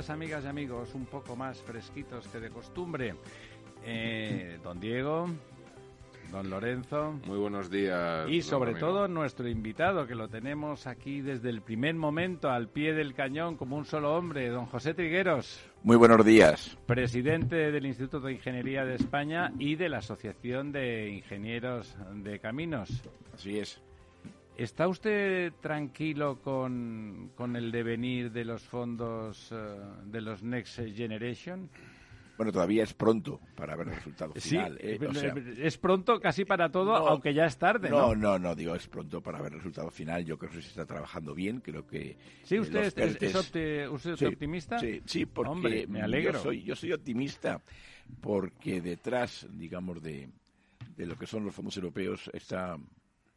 Días, amigas y amigos, un poco más fresquitos que de costumbre. Eh, don Diego, don Lorenzo. Muy buenos días. Y sobre todo nuestro invitado, que lo tenemos aquí desde el primer momento, al pie del cañón, como un solo hombre, don José Trigueros, Muy buenos días. presidente del Instituto de Ingeniería de España y de la Asociación de Ingenieros de Caminos. Así es. ¿Está usted tranquilo con, con el devenir de los fondos eh, de los Next Generation? Bueno, todavía es pronto para ver el resultado final. sí, ¿eh? O sea, es pronto casi para todo, No. aunque ya es tarde, ¿no? no, no, no, digo, es pronto para ver el resultado final. Yo creo que se está trabajando bien. Creo que. Sí, eh, usted es, es- PERTES es opti- usted es Sí, optimista. Sí, sí, porque Hombre, me alegro. Yo soy, yo soy optimista porque detrás, digamos, de, de lo que son los fondos europeos está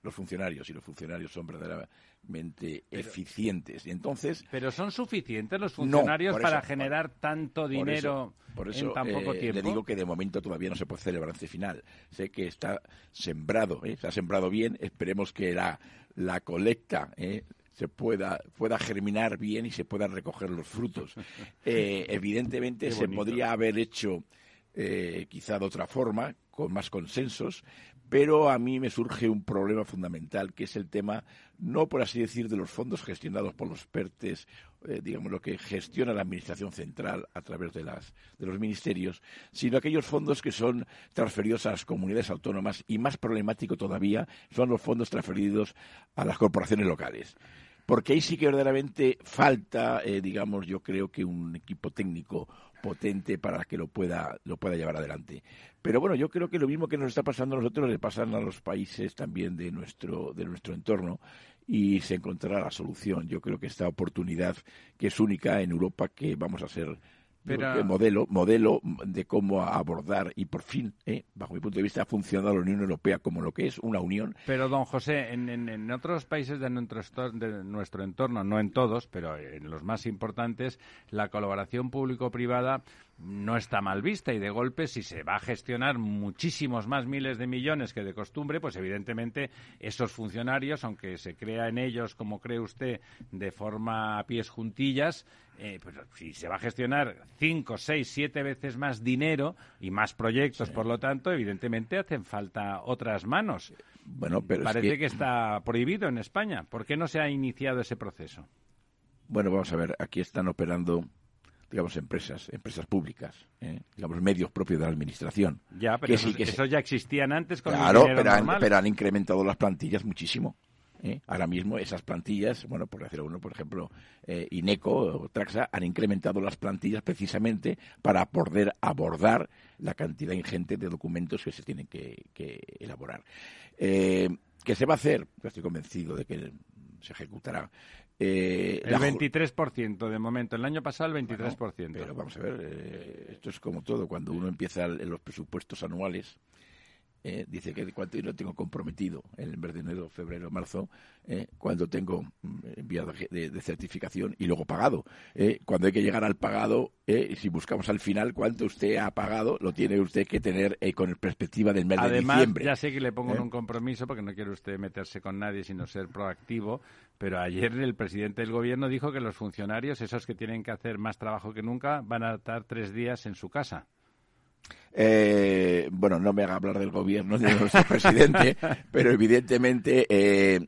los funcionarios y los funcionarios son verdaderamente eficientes. Y entonces, Pero son suficientes los funcionarios para eso, generar tanto Por dinero eso- por eso, en tan poco eh, tiempo. Le digo que de momento todavía no se puede hacer el balance final. Sé que está sembrado, ¿eh? se ha sembrado bien. Esperemos que la, la colecta ¿eh? se pueda, pueda germinar bien y se puedan recoger los frutos. Eh, evidentemente se podría haber hecho eh, quizá de otra forma, con más consensos, pero a mí me surge un problema fundamental, que es el tema, no por así decir, de los fondos gestionados por los PERTES, eh, digamos, lo que gestiona la Administración Central a través de, las, de los ministerios, sino aquellos fondos que son transferidos a las comunidades autónomas y más problemático todavía son los fondos transferidos a las corporaciones locales. Porque ahí sí que verdaderamente falta, eh, digamos, yo creo que un equipo técnico potente para que lo pueda lo pueda llevar adelante. Pero bueno, yo creo que lo mismo que nos está pasando a nosotros le pasan a los países también de nuestro de nuestro entorno y se encontrará la solución. Yo creo que esta oportunidad que es única en Europa que vamos a ser Pero- modelo modelo de cómo abordar y por fin, eh, bajo mi punto de vista, ha funcionado la Unión Europea como lo que es una unión. Pero, don José, en, en- en otros países de nuestro, de nuestro entorno, no en todos, pero en los más importantes, la colaboración público-privada no está mal vista y de golpe, si se va a gestionar muchísimos más miles de millones que de costumbre, pues evidentemente esos funcionarios, aunque se crea en ellos, como cree usted, de forma a pies juntillas, eh, pues si se va a gestionar cinco, seis, siete veces más dinero y más proyectos, por lo tanto, evidentemente hacen falta otras manos. bueno, pero es Parece que- que... está prohibido en España. ¿Por qué no se ha iniciado ese proceso? Bueno, vamos a ver, aquí están operando, digamos, empresas, empresas públicas, ¿eh? digamos, medios propios de la administración. Ya, pero Que esos, sí, que esos ya existían antes con el Claro, dinero pero han, pero han incrementado las plantillas muchísimo. ¿eh? Ahora mismo esas plantillas, bueno, por decir uno, por ejemplo, eh, Ineco o Traxa han incrementado las plantillas precisamente para poder abordar la cantidad ingente de documentos que se tienen que, que elaborar. Eh, ¿Qué se va a hacer? Yo estoy convencido de que se ejecutará. Eh, El la ju- 23% de momento. El año pasado el 23%. pero vamos a ver, eh, esto es como todo. Cuando uno empieza el- en los presupuestos anuales, eh, dice que cuánto dinero tengo comprometido en el mes de enero, febrero, marzo, eh, cuando tengo mm, enviado de, certificación y luego pagado. Eh, cuando hay que llegar al pagado, si buscamos al final cuánto usted ha pagado, lo tiene usted que tener con perspectiva del mes de diciembre. Ya sé que le pongo en un compromiso porque no quiere usted meterse con nadie, sino ser proactivo. Pero ayer el presidente del gobierno dijo que los funcionarios, esos que tienen que hacer más trabajo que nunca, van a estar tres días en su casa. Eh, bueno, no me haga hablar del gobierno de nuestro presidente, pero evidentemente eh,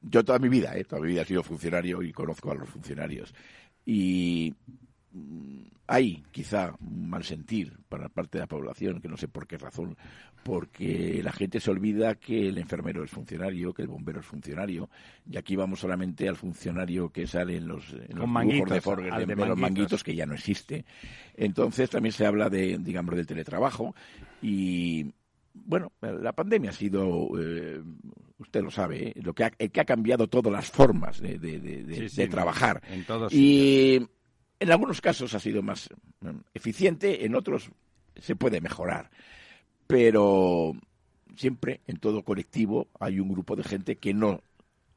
yo toda mi vida, eh, toda mi vida he sido funcionario y conozco a los funcionarios. Y hay quizá un mal sentir para parte de la población, que no sé por qué razón, porque la gente se olvida que el enfermero es funcionario, que el bombero es funcionario, y aquí vamos solamente al funcionario que sale en los, en los de Forger, de, los manguitos, que ya no existe. Entonces también se habla de, digamos, del teletrabajo y bueno, la pandemia ha sido, eh, usted lo sabe, ¿eh? lo que ha, que ha cambiado todas las formas de, de, trabajar. En todos y en algunos casos ha sido más mm, eficiente, en otros se puede mejorar. Pero siempre en todo colectivo hay un grupo de gente que no,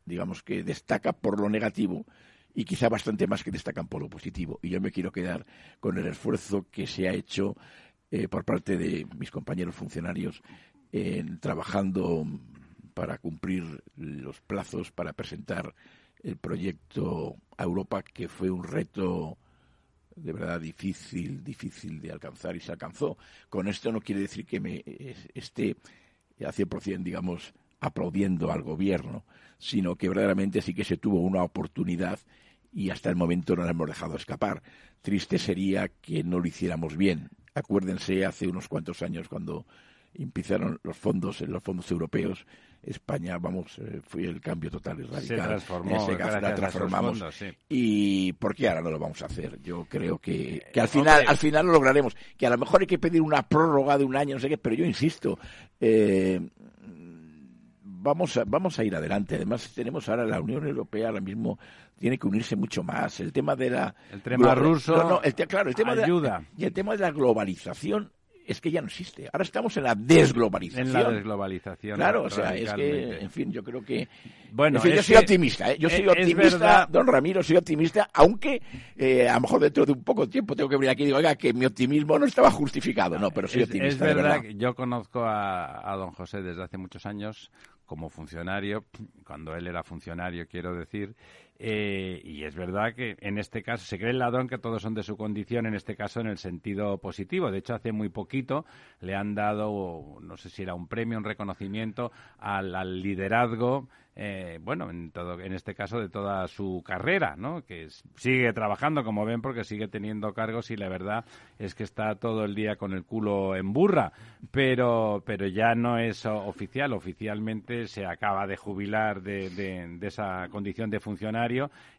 digamos que destaca por lo negativo y quizá bastante más que destacan por lo positivo. Y yo me quiero quedar con el esfuerzo que se ha hecho eh, por parte de mis compañeros funcionarios en trabajando para cumplir los plazos para presentar el proyecto a Europa, que fue un reto de verdad difícil, difícil de alcanzar y se alcanzó. Con esto no quiere decir que me esté a 100%, digamos, aplaudiendo al gobierno, sino que verdaderamente sí que se tuvo una oportunidad y hasta el momento no la hemos dejado escapar. Triste sería que no lo hiciéramos bien. Acuérdense hace unos cuantos años cuando empezaron los fondos en los fondos europeos. España vamos eh, fue el cambio total y radical. Se transformó se, la transformamos. y por qué ahora no lo vamos a hacer yo creo que, que al final al final lo lograremos. Que a lo mejor hay que pedir una prórroga de un año no sé qué pero yo insisto eh, vamos a, vamos a ir adelante. Además tenemos ahora la Unión Europea ahora mismo tiene que unirse mucho más. El tema de la el tema ruso no, el, claro el tema ayuda. y el tema de la globalización es que ya no existe. Ahora estamos en la desglobalización. En la desglobalización. Claro, o sea, es que, en fin, yo creo que. Bueno, yo soy optimista, ¿eh? Yo soy optimista, don Ramiro, soy optimista, aunque eh, a lo mejor dentro de un poco tiempo tengo que venir aquí y digo, oiga, que mi optimismo no estaba justificado. No, pero soy optimista. Es verdad, yo conozco a, a don José desde hace muchos años como funcionario, cuando él era funcionario, quiero decir, eh, y es verdad que en este caso se cree el ladrón que todos son de su condición, en este caso en el sentido positivo. De hecho, hace muy poquito le han dado, no sé si era un premio, un reconocimiento al liderazgo eh, bueno, en, todo, en este caso de toda su carrera, ¿no? Que sigue trabajando, como ven, porque sigue teniendo cargos y la verdad es que está todo el día con el culo en burra, pero, pero ya no es oficial, oficialmente se acaba de jubilar de, de esa condición de funcionario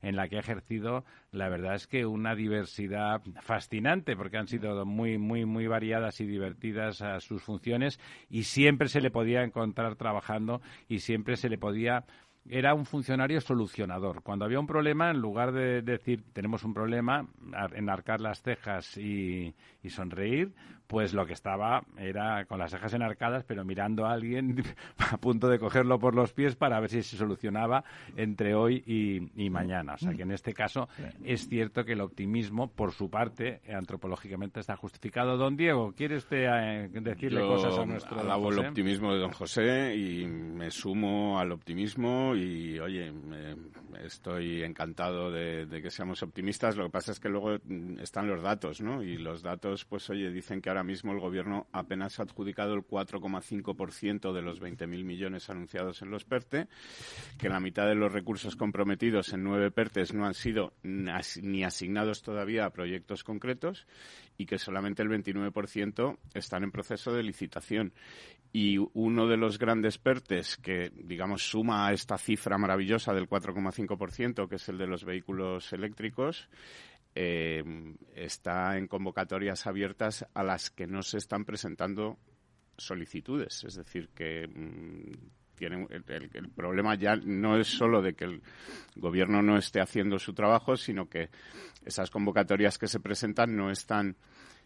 en la que ha ejercido la verdad es que una diversidad fascinante, porque han sido muy, muy, muy variadas y divertidas a sus funciones y siempre se le podía encontrar trabajando y siempre se le podía era un funcionario solucionador. Cuando había un problema, en lugar de decir tenemos un problema, enarcar las cejas y sonreír, pues lo que estaba era con las cejas enarcadas, pero mirando a alguien a punto de cogerlo por los pies para ver si se solucionaba entre hoy y, mañana. O sea que en este caso es cierto que el optimismo, por su parte, antropológicamente está justificado. Don Diego, ¿quiere usted eh, decirle cosas a nuestro alabo el optimismo de don José y me sumo al optimismo y, oye, estoy encantado de, de que seamos optimistas. Lo que pasa es que luego están los datos, ¿no? Y los datos, pues, oye, dicen que ahora mismo el Gobierno apenas ha adjudicado el 4,5% de los 20.000 millones anunciados en los PERTE, que la mitad de los recursos comprometidos en nueve PERTES no han sido ni asignados todavía a proyectos concretos y que solamente el 29% están en proceso de licitación. Y uno de los grandes PERTES que, digamos, suma a esta cifra maravillosa del 4,5%, que es el de los vehículos eléctricos, eh, está en convocatorias abiertas a las que no se están presentando solicitudes. Es decir, que mm, el, el, problema ya no es solo de que el gobierno no esté haciendo su trabajo, sino que esas convocatorias que se presentan no están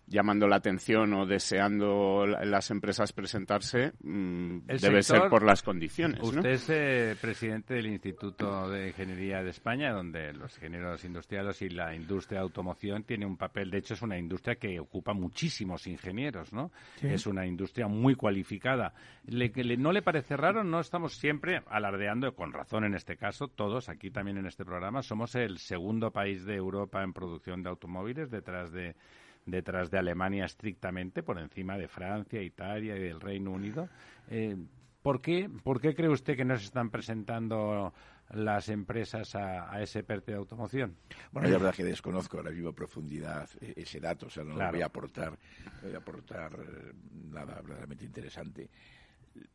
llamando la atención o deseando las empresas presentarse mm, El debe sector- ser por las condiciones. ¿no? Usted es eh, presidente del Instituto de Ingeniería de España, donde los ingenieros industriales y la industria de automoción tiene un papel. De hecho, es una industria que ocupa muchísimos ingenieros, ¿no? Es una industria muy cualificada. Le- ¿No le parece raro? No estamos siempre alardeando, con razón en este caso, todos aquí también en este programa, somos el segundo país de Europa en producción de automóviles, detrás de detrás de Alemania estrictamente, por encima de Francia, Italia y del Reino Unido. Eh, ¿por, qué, ¿Por qué cree usted que no se están presentando las empresas a, a ese PERTE de automoción? Bueno, la verdad que desconozco a la viva profundidad eh, ese dato, o sea, no Claro. voy a aportar, no voy a aportar eh, nada verdaderamente interesante.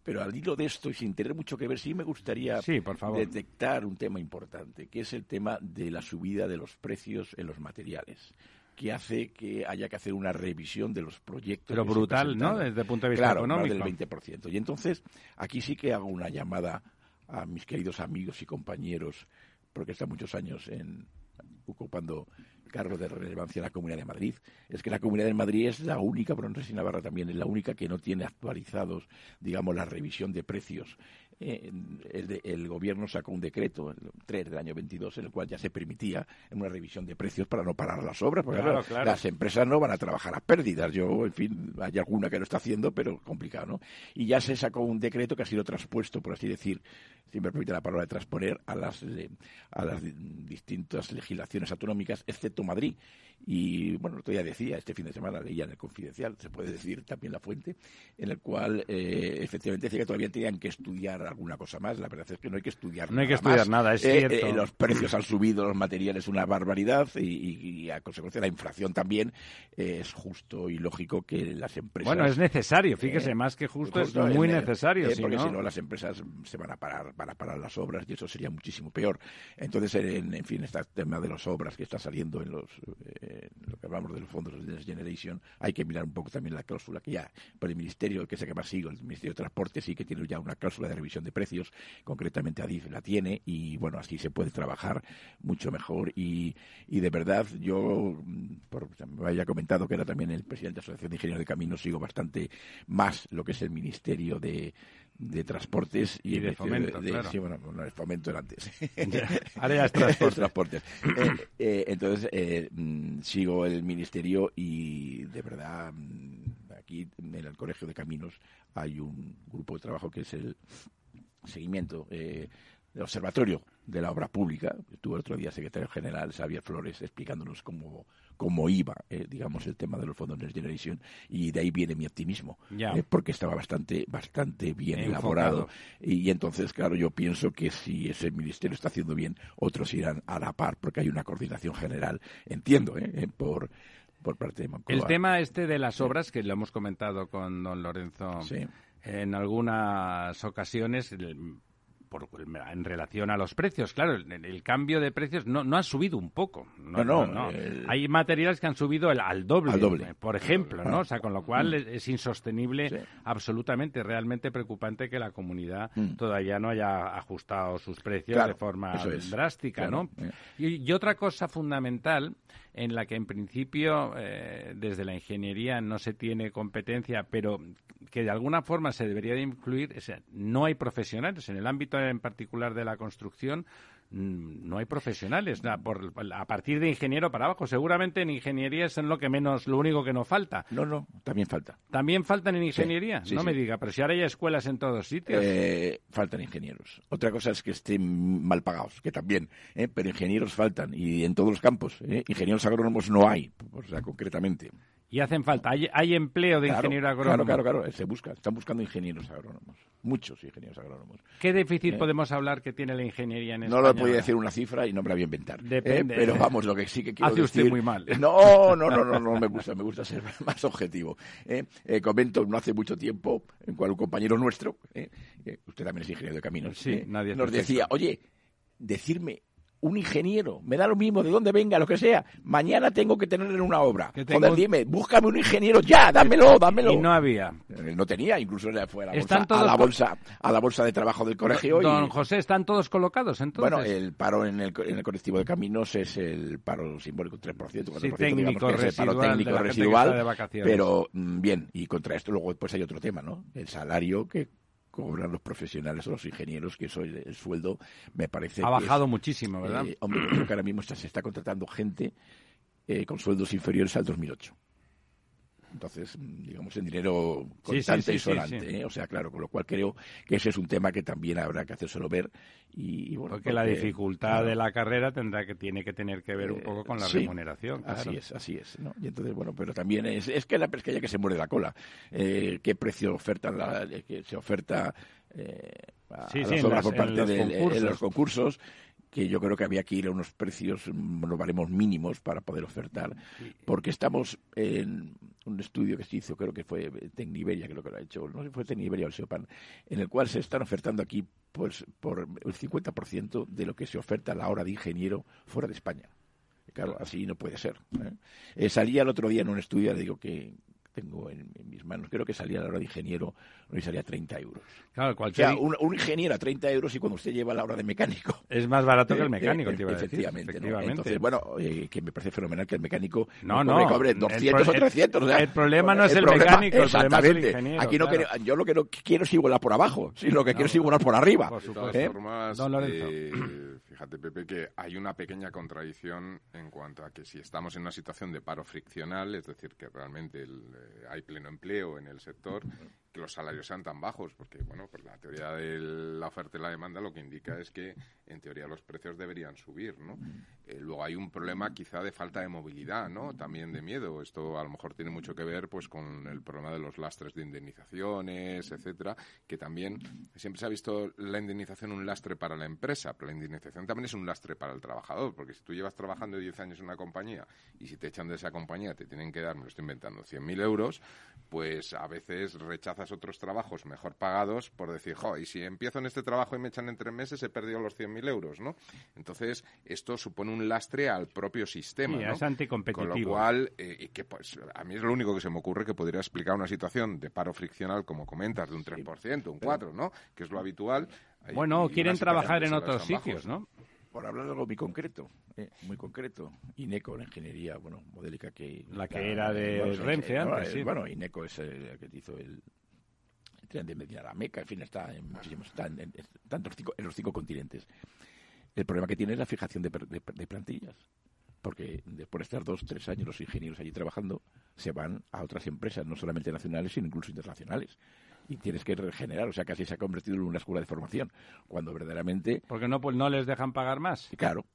Pero al hilo de esto, y sin tener mucho que ver, sí me gustaría Sí, por favor. detectar un tema importante, que es el tema de la subida de los precios en los materiales que hace que haya que hacer una revisión de los proyectos. Pero brutal. ¿no? Desde el punto de vista claro, económico. Más del 20%. Y entonces, aquí sí que hago una llamada a mis queridos amigos y compañeros, porque están muchos años en, ocupando cargos de relevancia en la Comunidad de Madrid. Es que la Comunidad de Madrid es la única, pero no sé si Navarra también, es la única que no tiene actualizados, digamos, la revisión de precios. Eh, el, de- el gobierno sacó un decreto, el 3 del año 22, en el cual ya se permitía una revisión de precios para no parar las obras, porque Claro, claro, claro. las empresas no van a trabajar a pérdidas. Yo, en fin, hay alguna que lo está haciendo, pero complicado, ¿no? Y ya se sacó un decreto que ha sido transpuesto, por así decir, si me permite la palabra de transponer, a las, eh, a las di- distintas legislaciones autonómicas, excepto Madrid. Y bueno, el otro día decía, este fin de semana leía en el Confidencial, se puede decir también la fuente, en el cual eh, efectivamente decía que todavía tenían que estudiar alguna cosa más. La verdad es que no hay que estudiar No hay que nada estudiar más. nada, es Eh, cierto. eh, los precios han subido, los materiales una barbaridad y, a consecuencia la inflación también eh, es justo y lógico que las empresas Bueno, es necesario, fíjese, eh, más que justo, justo, es muy eh, necesario. eh, si porque no- si no las empresas se van a parar, van a parar las obras y eso sería muchísimo peor. Entonces, en, en fin, este tema de las obras que está saliendo en los, lo que hablamos de los fondos de Next Generation, hay que mirar un poco también la cláusula que ya, por el ministerio, que sé que más sigo, el Ministerio de Transporte sí que tiene ya una cláusula de revisión de precios, concretamente ADIF la tiene y bueno, así se puede trabajar mucho mejor. Y, y de verdad yo, mm, por, me había comentado que era también el presidente de la Asociación de Ingenieros de Caminos, sigo bastante más lo que es el Ministerio de, de Transportes y, de fomento, claro. Sí, bueno, no, el fomento era antes. Es transportes. Transportes. Eh, eh, entonces, eh, mm, sigo el ministerio y de verdad, mm, aquí en el Colegio de Caminos hay un grupo de trabajo que es el seguimiento eh, del observatorio de la obra pública. Estuvo el otro día secretario general Xavier Flores explicándonos cómo, cómo iba, eh, digamos, el tema de los fondos Next Generation y de ahí viene mi optimismo, Ya. eh, porque estaba bastante, bastante bien Enfocado. elaborado. Y, y entonces, claro, yo pienso que si ese ministerio está haciendo bien, otros irán a la par, porque hay una coordinación general, entiendo, ¿eh? Eh, por, por parte de Moncloa. El tema este de las obras, que lo hemos comentado con don Lorenzo Sí. en algunas ocasiones, por- en relación a los precios. Claro, el, el cambio de precios no, no ha subido un poco. No, no, el- Hay materiales que han subido el- al doble, Al doble. eh, por ejemplo, ¿no? O sea, con lo cual es, es insostenible Sí. absolutamente, realmente preocupante que la comunidad Mm. todavía no haya ajustado sus precios Claro, de forma es. drástica, Claro, ¿no? eh. Y, y otra cosa fundamental en la que en principio eh, desde la ingeniería no se tiene competencia, pero que de alguna forma se debería de incluir, es, no hay profesionales. En el ámbito en particular de la construcción no hay profesionales. Na- por- a partir de ingeniero para abajo, seguramente en ingeniería es en lo que menos, lo único que no falta. No, no, también falta. También faltan en ingeniería, sí, no sí. me diga, pero si ahora hay escuelas en todos sitios. Eh, faltan ingenieros. Otra cosa es que estén mal pagados, que también, ¿eh? pero ingenieros faltan y en todos los campos. ¿eh? Ingenieros agrónomos no hay, o sea, concretamente. Y hacen falta. Hay, hay empleo de Claro, ingeniero agrónomo. Claro, claro, claro, se busca, están buscando ingenieros agrónomos, muchos ingenieros agrónomos. ¿Qué déficit Eh. podemos hablar que tiene la ingeniería en No España? lo podía ahora? decir una cifra y no me la voy a inventar. ¿eh? Depende. Pero vamos, lo que sí que quiero Hace usted muy mal. No, no, no, no, no me gusta, me gusta ser más objetivo. ¿eh? Comento, no hace mucho tiempo, en cual un compañero nuestro, usted también es ingeniero de caminos, Sí, nadie nos perfecto. decía, oye, decirme un ingeniero, me da lo mismo de dónde venga, lo que sea, mañana tengo que tener en una obra. Tengo- Joder, dime, búscame un ingeniero ya, dámelo, dámelo. Y no había. Eh, No tenía, incluso fue a la bolsa, todos a la bolsa, a la bolsa de trabajo del colegio. Don y, José, ¿están todos colocados entonces? bueno, el paro en el, co- en el colectivo de caminos es el paro simbólico 3%, 4% Sí, digamos técnico que es el paro técnico residual, de pero mm, bien, y contra esto luego pues hay otro tema, ¿no? El salario que cobran los profesionales o los ingenieros, que eso el, el sueldo me parece ha bajado es- muchísimo, ¿verdad? eh, hombre, creo que ahora mismo está- se está contratando gente eh, con sueldos inferiores al 2008. Entonces, mm, digamos, en dinero sí, constante sí, y sonante. ¿eh? O sea, claro, con lo cual creo que ese es un tema que también habrá que hacérselo ver. Y, y bueno, Porque la dificultad claro, de la carrera tendrá que tiene que tener que ver un eh, poco con la sí, remuneración. claro. Así es, así es. ¿no? Y entonces, bueno, pero también es, es que la pesqueña que se muerde la cola. Eh, ¿Qué precio ofertan la, eh, que se oferta eh, a, Sí, a las obras por parte los en los concursos? que yo creo que había que ir a unos precios, mm, unos baremos mínimos para poder ofertar, porque estamos en un estudio que se hizo, creo que fue Tecniberia, creo que lo ha hecho, no sé si fue Tecniberia o SEOPAN, en el cual se están ofertando aquí pues por el 50% de lo que se oferta a la hora de ingeniero fuera de España. Claro, así no puede ser. ¿eh? Eh, salía el otro día en un estudio, le digo que tengo en, en mis manos, creo que salía la hora de ingeniero, no salía 30 euros. Claro, O cualquier... sea, un, un ingeniero a 30 euros y cuando usted lleva la hora de mecánico. Es más barato que el Eh, mecánico, eh, te iba a decir. efectivamente, ¿no? Entonces, bueno, eh, que me parece fenomenal que el mecánico No, cobre, no, cobre el 200 pro- o 300. o sea, el problema no es el problema- mecánico, el problema es el exactamente. ingeniero, Aquí no claro. quiero- yo lo que no quiero es igualar por abajo, sino lo que quiero es igualar por arriba. Por supuesto. ¿Eh? formas, Don Lorenzo. Fíjate, Pepe, que hay una pequeña contradicción en cuanto a que si estamos en una situación de paro friccional, es decir, que realmente el, eh, hay pleno empleo en el sector, que los salarios sean tan bajos, porque, bueno, pues la teoría de la oferta y la demanda lo que indica es que, en teoría, los precios deberían subir, ¿no? Eh, luego hay un problema quizá de falta de movilidad, ¿no? También de miedo. Esto a lo mejor tiene mucho que ver, pues, con el problema de los lastres de indemnizaciones, etcétera, que también siempre se ha visto la indemnización un lastre para la empresa, pero la indemnización también es un lastre para el trabajador, porque si tú llevas trabajando 10 años en una compañía y si te echan de esa compañía te tienen que dar, me lo estoy inventando, 100.000 euros, pues a veces rechazas otros trabajos mejor pagados por decir, jo, y si empiezo en este trabajo y me echan en tres meses he perdido los 100.000 euros, ¿no? Entonces, esto supone un lastre al propio sistema, Sí, ¿no? es anticompetitivo. Con lo cual, eh, y que pues a mí es lo único que se me ocurre que podría explicar una situación de paro friccional, como comentas, de un 3%, un 4%, ¿no? Que es lo habitual. Bueno, y quieren trabajar en otros bajos. sitios, ¿no? Por hablar de algo muy concreto, eh, muy concreto. INECO, la ingeniería, bueno, modélica que... La que era de Renfe no, antes, eh, sí. Bueno, INECO es el que hizo el, de Medina la Meca, en fin, está en muchísimos, está en, en- los cinco, en los cinco continentes. El problema que tiene es la fijación de, de- de plantillas. Porque después de estar dos, tres años los ingenieros allí trabajando, se van a otras empresas, no solamente nacionales, sino incluso internacionales. Y tienes que regenerar, o sea, casi se ha convertido en una escuela de formación. Cuando verdaderamente, Porque no, pues no les dejan pagar más claro,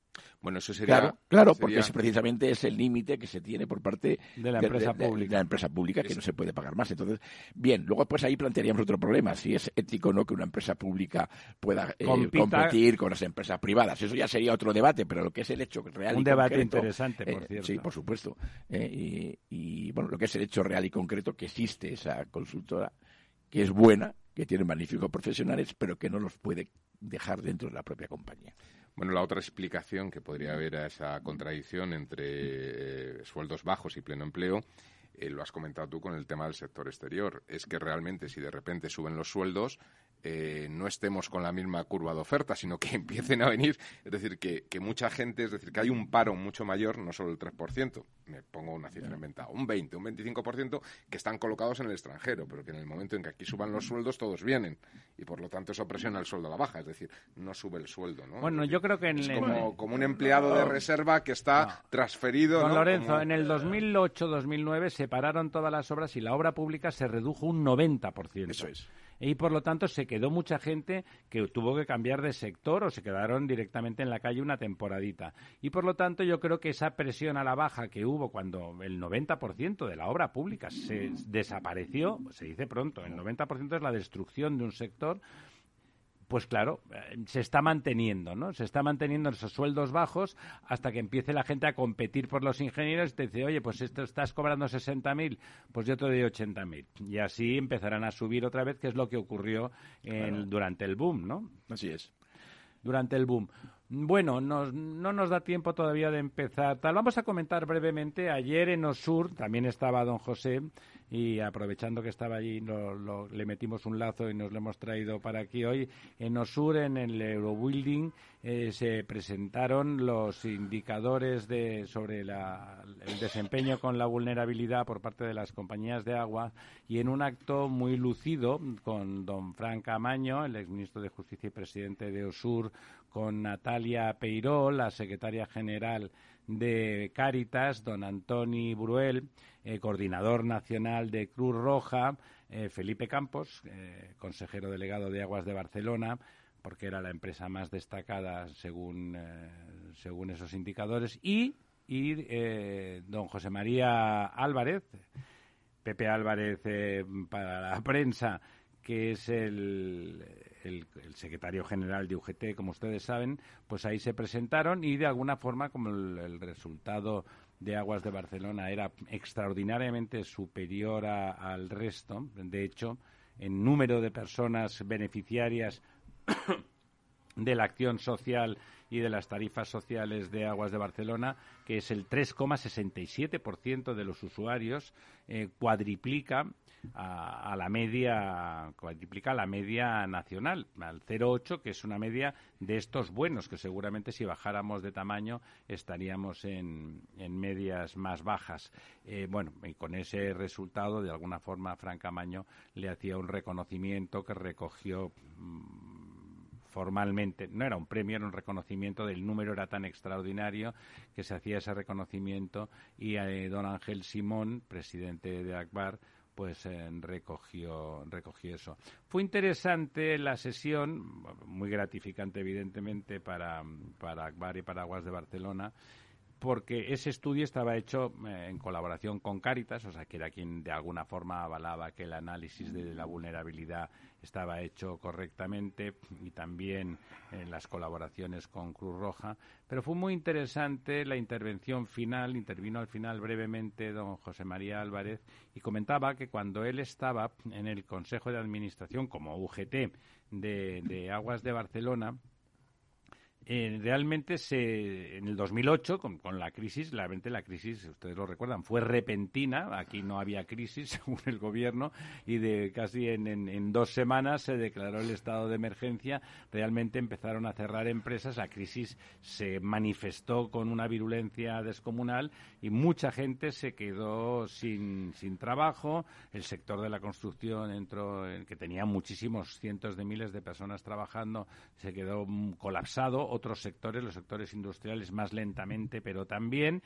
Bueno, eso sería... Claro, claro, porque ese precisamente es el límite que se tiene por parte De la empresa de- de- pública. de la empresa pública, que no se puede pagar más. Entonces, bien, luego pues ahí plantearíamos otro problema, si es ético o no que una empresa pública pueda eh, Compita- competir con las empresas privadas. Eso ya sería otro debate, pero lo que es el hecho real Un y debate concreto, interesante, por eh, cierto. Sí, por supuesto. Eh, y, y, bueno, lo que es el hecho real y concreto, que existe esa consultora, que es buena, que tiene magníficos profesionales, pero que no los puede dejar dentro de la propia compañía. Bueno, la otra explicación que podría haber a esa contradicción entre eh, sueldos bajos y pleno empleo, eh, lo has comentado tú con el tema del sector exterior, es que realmente si de repente suben los sueldos, eh, no estemos con la misma curva de oferta, sino que empiecen a venir, es decir, que, que mucha gente, es decir, que hay un paro mucho mayor, no solo el 3%, me pongo una cifra inventada, un 20, un 25%, que están colocados en el extranjero, pero que en el momento en que aquí suban los sueldos, todos vienen, y por lo tanto eso presiona el sueldo a la baja, es decir, no sube el sueldo, ¿no? Bueno, yo creo que en es el- como, como un empleado de reserva que está transferido, Don ¿no? Lorenzo, Como- en el 2008-2009 se pararon todas las obras y la obra pública se redujo un 90%. Eso es. Y por lo tanto se quedó mucha gente que tuvo que cambiar de sector o se quedaron directamente en la calle una temporadita. Y por lo tanto yo creo que esa presión a la baja que hubo cuando el 90% de la obra pública se desapareció, se dice pronto, el 90% es la destrucción de un sector, pues claro, eh, se está manteniendo, ¿no? Se está manteniendo esos sueldos bajos hasta que empiece la gente a competir por los ingenieros y te dice, oye, pues esto estás cobrando 60.000, pues yo te doy 80.000. Y así empezarán a subir otra vez, que es lo que ocurrió en- durante el boom, ¿no? Así es. Durante el boom. Bueno, no nos da tiempo todavía de empezar. Tal, vamos a comentar brevemente. Ayer en Osur también estaba don José y aprovechando que estaba allí le metimos un lazo y nos lo hemos traído para aquí hoy. En Osur, en el Eurobuilding, eh, se presentaron los indicadores de, sobre el desempeño con la vulnerabilidad por parte de las compañías de agua y en un acto muy lucido con don Frank Amaño, el exministro de Justicia y presidente de Osur, con Natalia Peiró, la secretaria general de Cáritas, don Antoni Bruel, eh, coordinador nacional de Cruz Roja, eh, Felipe Campos, eh, consejero delegado de Aguas de Barcelona, porque era la empresa más destacada según, según esos indicadores, y, y don José María Álvarez, Pepe Álvarez para la prensa, que es el el, secretario general de UGT, como ustedes saben, pues ahí se presentaron y de alguna forma, como el, resultado de Aguas de Barcelona era extraordinariamente superior al resto, de hecho, en número de personas beneficiarias de la acción social y de las tarifas sociales de Aguas de Barcelona, que es el 3,67% de los usuarios, eh, cuadriplica a, la media, cuadriplica la media nacional, al 0,8, que es una media de estos buenos, que seguramente si bajáramos de tamaño estaríamos en, en medias más bajas. Eh, bueno, y con ese resultado, de alguna forma, Frank Camaño le hacía un reconocimiento que recogió. Mm, formalmente, no era un premio, era un reconocimiento del número, era tan extraordinario que se hacía ese reconocimiento y eh, don Ángel Simón, presidente de ACBAR, pues eh, recogió, recogió eso. Fue interesante la sesión, muy gratificante evidentemente para, para Akbar y para Aguas de Barcelona, porque ese estudio estaba hecho eh, en colaboración con Caritas, o sea, que era quien de alguna forma avalaba que el análisis de la vulnerabilidad estaba hecho correctamente y también en las colaboraciones con Cruz Roja. Pero fue muy interesante la intervención final, intervino al final brevemente don José María Álvarez y comentaba que cuando él estaba en el Consejo de Administración como UGT de Aguas de Barcelona, eh, realmente se, en el 2008, con, con, la crisis, realmente la crisis, ustedes lo recuerdan, fue repentina. Aquí no había crisis, según el gobierno, y de casi en, en, dos semanas se declaró el estado de emergencia. Realmente empezaron a cerrar empresas. La crisis se manifestó con una virulencia descomunal y mucha gente se quedó sin, sin trabajo. El sector de la construcción entró, que tenía muchísimos cientos de miles de personas trabajando, se quedó mm, colapsado otros sectores, los sectores industriales más lentamente, pero también.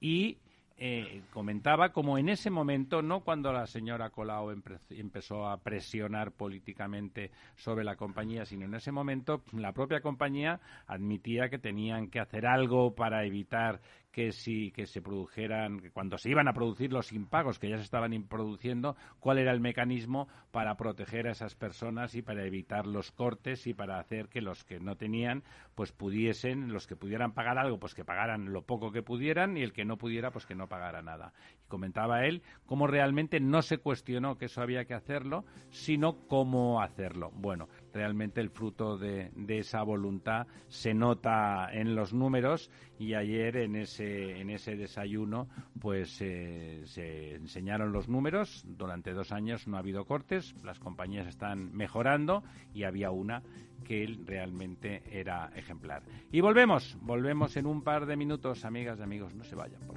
Y eh, comentaba como en ese momento, no cuando la señora Colau empezó a presionar políticamente sobre la compañía, sino en ese momento la propia compañía admitía que tenían que hacer algo para evitar que si que se produjeran cuando se iban a producir los impagos que ya se estaban produciendo cuál era el mecanismo para proteger a esas personas y para evitar los cortes y para hacer que los que no tenían pues pudiesen los que pudieran pagar algo pues que pagaran lo poco que pudieran y el que no pudiera pues que no pagara nada y comentaba él cómo realmente no se cuestionó que eso había que hacerlo sino cómo hacerlo. Bueno realmente el fruto de, esa voluntad se nota en los números y ayer en ese, en ese desayuno pues eh, se enseñaron los números. Durante dos años no ha habido cortes, las compañías están mejorando y había una que realmente era ejemplar. Y volvemos, volvemos en un par de minutos, amigas y amigos, no se vayan, por.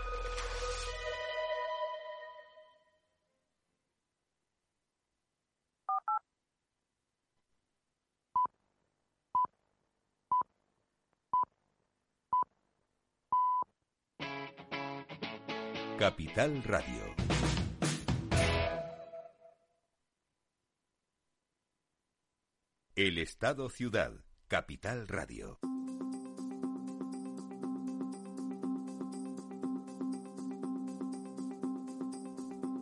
Capital Radio. El Estado Ciudad, Capital Radio.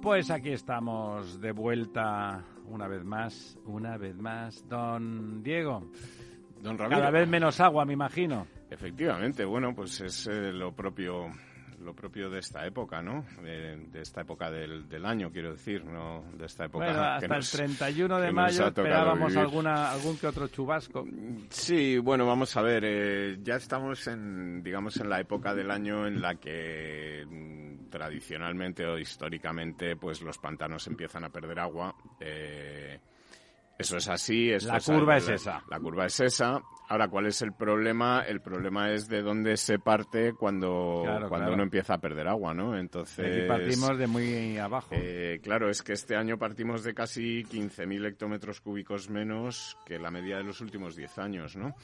Pues aquí estamos de vuelta una vez más, una vez más, don Diego. Don Ramiro. Cada vez menos agua, me imagino. Efectivamente, bueno, pues es eh, lo propio lo propio de esta época, ¿no? De, esta época del, del, año, quiero decir, no de esta época. Bueno, hasta el 31 de mayo esperábamos alguna, algún que otro chubasco. Sí, bueno, vamos a ver, eh, ya estamos en, digamos, en la época del año en la que mm, tradicionalmente o históricamente, pues los pantanos empiezan a perder agua. Eh, eso es así. la curva es, esa. La curva es esa. Ahora, ¿cuál es el problema? El problema es de dónde se parte cuando, cuando uno empieza a perder agua, ¿no? Entonces... Aquí partimos de muy abajo. Eh, claro, es que este año partimos de casi 15.000 hectómetros cúbicos menos que la media de los últimos 10 años, ¿no?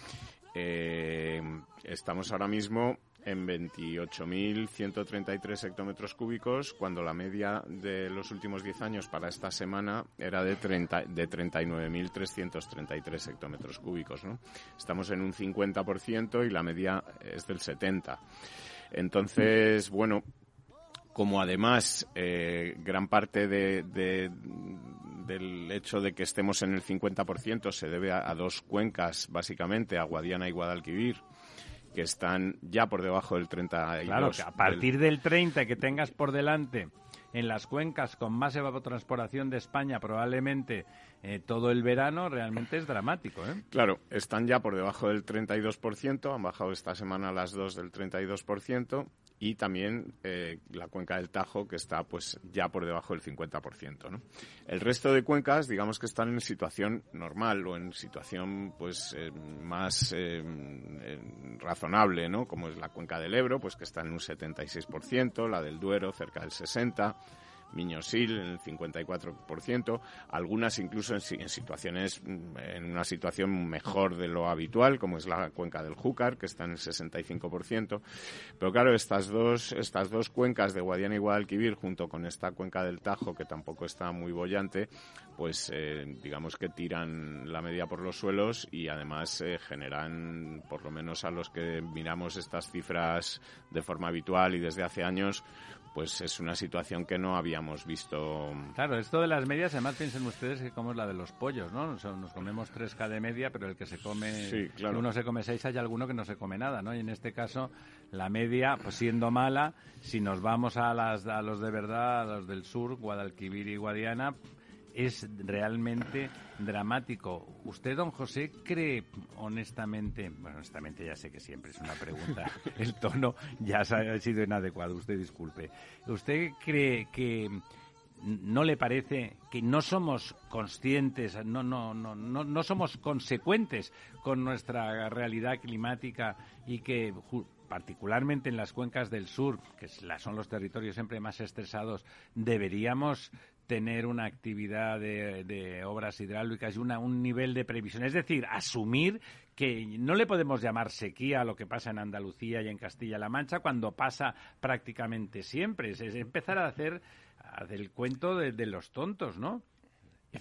Eh, estamos ahora mismo en 28.133 hectómetros cúbicos, cuando la media de los últimos 10 años para esta semana era de, 30, de 39.333 hectómetros cúbicos. ¿no? Estamos en un 50% y la media es del 70%. Entonces, bueno, como además eh, gran parte de, del hecho de que estemos en el 50% se debe a, a, dos cuencas, básicamente, a Guadiana y Guadalquivir, que están ya por debajo del 30. Claro, que a partir del... 30 que tengas por delante en las cuencas con más evapotranspiración de España probablemente eh, todo el verano realmente es dramático. ¿eh? Claro, están ya por debajo del 32%, han bajado esta semana las dos del 32%, y también eh, la cuenca del Tajo, que está pues ya por debajo del 50%. ¿no? El resto de cuencas, digamos que están en situación normal o en situación pues eh, más eh, razonable, ¿no? como es la cuenca del Ebro, pues que está en un 76%, la del Duero cerca del 60%, Miñosil en el 54%, algunas incluso en, situaciones, mm, en una situación mejor de lo habitual, como es la cuenca del Júcar, que está en el 65%. Pero claro, estas dos, estas dos cuencas de Guadiana y Guadalquivir, junto con esta cuenca del Tajo, que tampoco está muy bollante, pues eh, digamos que tiran la media por los suelos y además eh, generan, por lo menos a los que miramos estas cifras de forma habitual y desde hace años, pues es una situación que no habíamos visto. Claro, esto de las medias, además piensen ustedes que como es la de los pollos, ¿no? Nos, comemos 3K de media, pero el que se come, uno se come 6, hay alguno que no se come nada, ¿no? Y en este caso, la media, pues siendo mala, si nos vamos a, las, a los de verdad, a los del sur, Guadalquivir y Guadiana, es realmente dramático. ¿Usted, don José, cree honestamente, bueno, honestamente ya sé que siempre es una pregunta, el tono ya ha sido inadecuado, usted disculpe. ¿Usted cree que no le parece que no somos conscientes, no, no, no, no, no somos consecuentes con nuestra realidad climática y que particularmente en las cuencas del sur, que son los territorios siempre más estresados, deberíamos tener una actividad de, obras hidráulicas y una, un nivel de previsión. Es decir, asumir que no le podemos llamar sequía a lo que pasa en Andalucía y en Castilla-La Mancha cuando pasa prácticamente siempre. Es, empezar a hacer, el cuento de, los tontos, ¿no?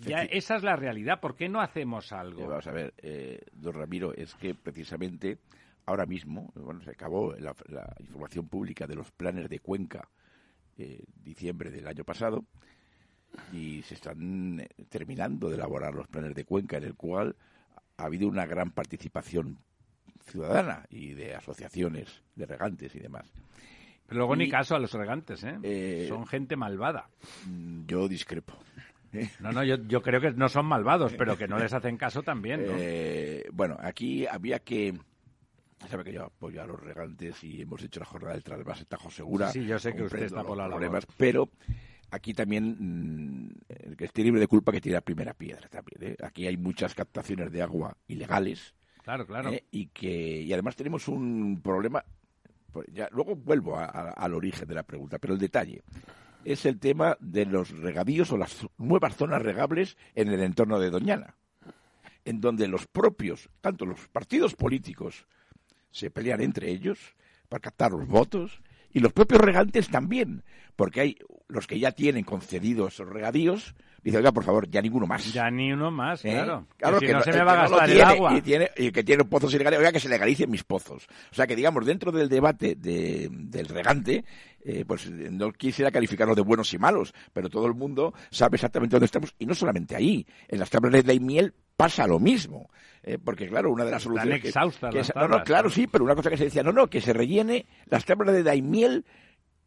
Ya, esa es la realidad. ¿Por qué no hacemos algo? vamos a ver, eh, don Ramiro, es que precisamente ahora mismo, bueno, se acabó la, información pública de los planes de Cuenca eh, diciembre del año pasado y se están eh, terminando de elaborar los planes de Cuenca en el cual ha habido una gran participación ciudadana y de asociaciones de regantes y demás. Pero luego ni caso a los regantes, ¿eh? ¿eh? Son gente malvada. Mm, yo discrepo. No, no, yo, yo, creo que no son malvados, pero que no les hacen caso también. Eh, bueno, aquí había que. Sabe que yo apoyo a los regantes y hemos hecho la jornada del trasvase Tajo Segura. Sí, yo sé que usted está por la problemas, Pero aquí también mm, el que esté libre de culpa que tire la primera piedra también. ¿eh? Aquí hay muchas captaciones de agua ilegales. Claro, claro. Y que y además tenemos un problema pues ya, luego vuelvo al origen de la pregunta, pero el detalle es el tema de los regadíos o las nuevas zonas regables en el entorno de Doñana, en donde los propios, tanto los partidos políticos, se pelean entre ellos para captar los votos y los propios regantes también, porque hay los que ya tienen concedidos esos regadíos Dice, oiga, por favor, ya ninguno más. Ya ni uno más, ¿Eh? claro. Claro que, no se me va a gastar el agua. Y, tiene, y que tiene pozos ilegales, oiga, que se legalicen mis pozos. O sea, que digamos, dentro del debate de, del regante, eh, pues no quisiera calificarlo de buenos y malos, pero todo el mundo sabe exactamente dónde estamos. Y no solamente ahí, en las tablas de Daimiel pasa lo mismo. Eh, porque, claro, una de las soluciones... que, que no, no, claro, sí, pero una cosa que se decía, no, no, que se rellene las tablas de Daimiel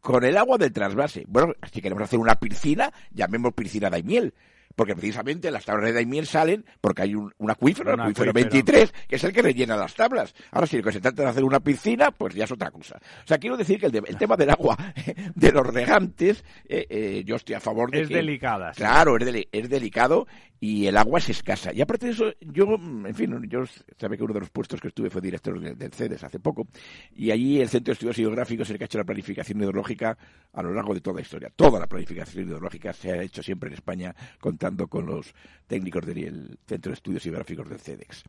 con el agua del trasvase. Bueno, si queremos hacer una piscina, llamemos piscina de miel porque precisamente las tablas de Daimiel salen porque hay un, acuífero, el acuífero, 23, que es el que rellena las tablas. Ahora, si lo que se trata de hacer una piscina, pues ya es otra cosa. O sea, quiero decir que el, tema del agua de los regantes, eh, eh, yo estoy a favor de es delicada. Claro, es, es delicado y el agua es escasa. Y aparte de eso, yo, en fin, yo sabe que uno de los puestos que estuve fue director del, CEDES hace poco, y allí el Centro de Estudios Hidrográficos es el que ha hecho la planificación hidrológica a lo largo de toda la historia. Toda la planificación hidrológica se ha hecho siempre en España con los técnicos del Centro de Estudios Hidrográficos del CEDEX.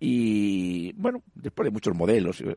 Y bueno, después de muchos modelos, eh,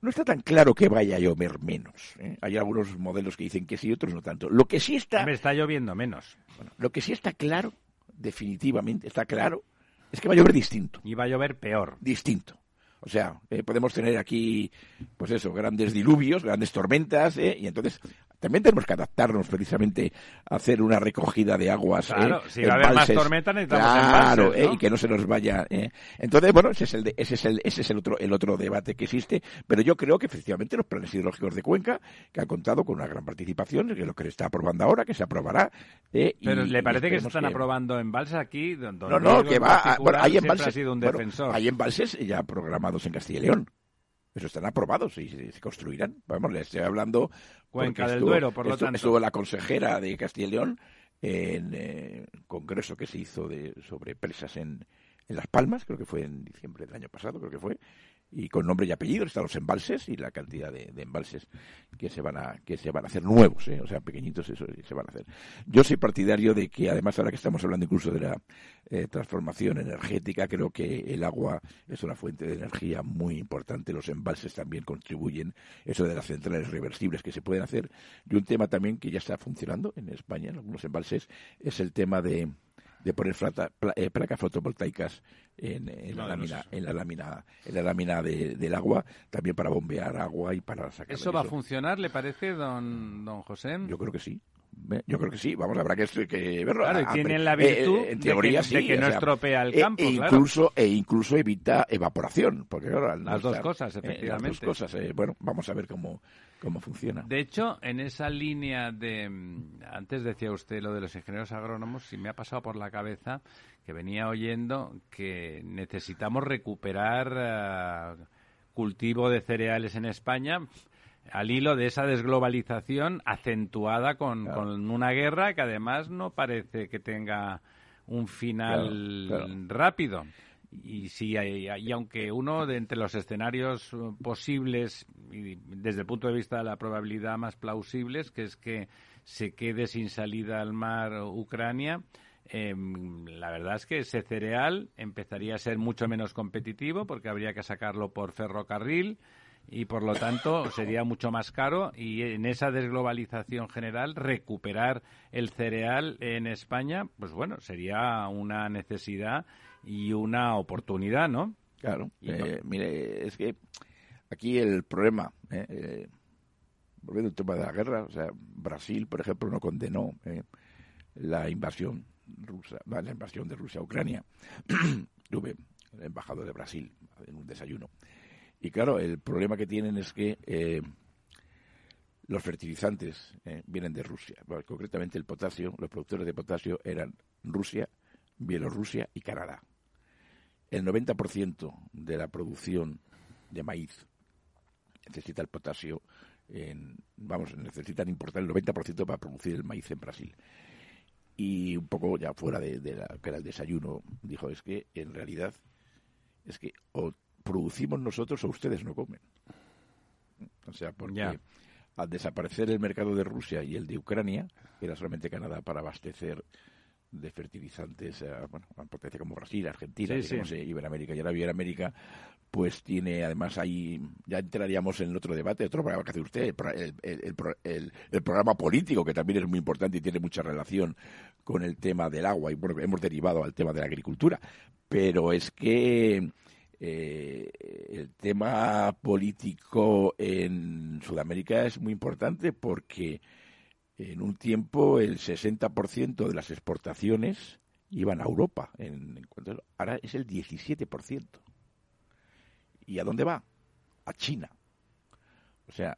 no está tan claro que vaya a llover menos. ¿eh? Hay algunos modelos que dicen que sí, otros no tanto. Lo que sí está. Me está lloviendo menos. lo que sí está claro definitivamente, está claro, es que va a llover distinto. Y va a llover peor. Distinto. O sea, eh, podemos tener aquí, pues eso, grandes diluvios, grandes tormentas, eh, y entonces también tenemos que adaptarnos precisamente a hacer una recogida de aguas. Claro, eh, si va a haber más tormentas necesitamos Claro, eh, y que no se nos vaya. Eh. Entonces, bueno, ese es el ese es el ese es el otro el otro debate que existe, pero yo creo que efectivamente los planes hidrológicos de Cuenca que han contado con una gran participación, que es lo que se está aprobando ahora, que se aprobará. Eh, pero le parece que se están aprobando embalses aquí, donde no, no, que va, bueno, hay embalses, hay embalses ya programados en Castilla y León. Eso están aprobados y se, construirán. Vamos, le estoy hablando. Cuenca del Duero, por lo tanto. Estuvo la consejera de Castilla y León en eh, congreso que se hizo de, sobre presas en, en Las Palmas, creo que fue en diciembre del año pasado, creo que fue, y con nombre y apellido están los embalses y la cantidad de, embalses que se van a que se van a hacer nuevos, ¿eh? o sea, pequeñitos eso se van a hacer. Yo soy partidario de que además ahora que estamos hablando incluso de la eh, transformación energética, creo que el agua es una fuente de energía muy importante, los embalses también contribuyen, eso de las centrales reversibles que se pueden hacer, y un tema también que ya está funcionando en España en algunos embalses es el tema de de poner eh, placas fotovoltaicas en, la lámina, en la lámina, en la lámina del agua, también para bombear agua y para sacar. ¿Eso va a funcionar, le parece, don, don José? Yo creo que sí. Yo creo que sí, vamos, habrá que, que verlo. Claro, y tienen la virtud eh, en teoría, de que, no estropea el campo, e, incluso, e incluso evita evaporación, porque las dos cosas, efectivamente. las dos cosas, bueno, vamos a ver cómo, cómo funciona. De hecho, en esa línea de... Mm, antes decía usted lo de los ingenieros agrónomos, y me ha pasado por la cabeza que venía oyendo que necesitamos recuperar eh, cultivo de cereales en España al hilo de esa desglobalización acentuada con, una guerra que además no parece que tenga un final rápido. Y, si y aunque uno de entre los escenarios posibles, y desde el punto de vista de la probabilidad más plausibles, que es que se quede sin salida al mar Ucrania, em, la verdad es que ese cereal empezaría a ser mucho menos competitivo porque habría que sacarlo por ferrocarril y por lo tanto sería mucho más caro y en esa desglobalización general recuperar el cereal en España, pues bueno, sería una necesidad y una oportunidad, ¿no? Claro, eh, mire, es que aquí el problema, eh, eh, volviendo al tema de la guerra, o sea, Brasil, por ejemplo, no condenó eh, la invasión rusa, la invasión de Rusia a Ucrania. Tuve el embajador de Brasil en un desayuno. Y claro, el problema que tienen es que eh, los fertilizantes eh, vienen de Rusia. Concretamente el potasio, los productores de potasio eran Rusia, Bielorrusia y Canadá. El 90% de la producción de maíz necesita el potasio, en, vamos, necesitan importar el 90% para producir el maíz en Brasil. Y un poco ya fuera de, de la, que era el desayuno, dijo, es que en realidad es que producimos nosotros o ustedes no comen. O sea, porque Ya. al desaparecer el mercado de Rusia y el de Ucrania, era solamente Canadá para abastecer de fertilizantes a, bueno, a potencia como Brasil, Argentina, Sí, Iberoamérica y ahora Iberoamérica, pues tiene además ahí, ya entraríamos en el otro debate, otro programa que hace usted, el, el- el- el pro- el- el programa político, que también es muy importante y tiene mucha relación con el tema del agua, y bueno, hemos derivado al tema de la agricultura, pero es que eh, el tema político en Sudamérica es muy importante porque en un tiempo el 60% de las exportaciones iban a Europa. En, ahora es el 17%. ¿Y a dónde va? A China. O sea,